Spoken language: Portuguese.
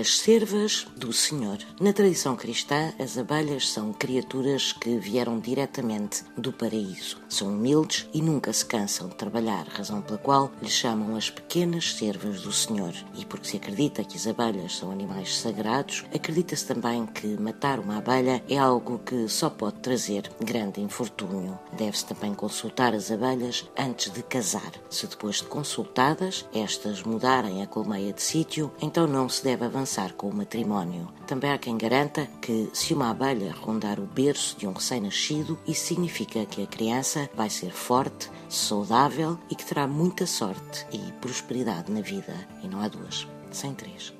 As servas do Senhor. Na tradição cristã, as abelhas são criaturas que vieram diretamente do paraíso. São humildes e nunca se cansam de trabalhar, razão pela qual lhes chamam as pequenas servas do Senhor. E porque se acredita que as abelhas são animais sagrados, acredita-se também que matar uma abelha é algo que só pode trazer grande infortúnio. Deve-se também consultar as abelhas antes de casar. Se depois de consultadas, estas mudarem a colmeia de sítio, então não se deve avançar avançar com o matrimónio. Também há quem garanta que, se uma abelha rondar o berço de um recém-nascido, isso significa que a criança vai ser forte, saudável e que terá muita sorte e prosperidade na vida. E não há duas, sem três.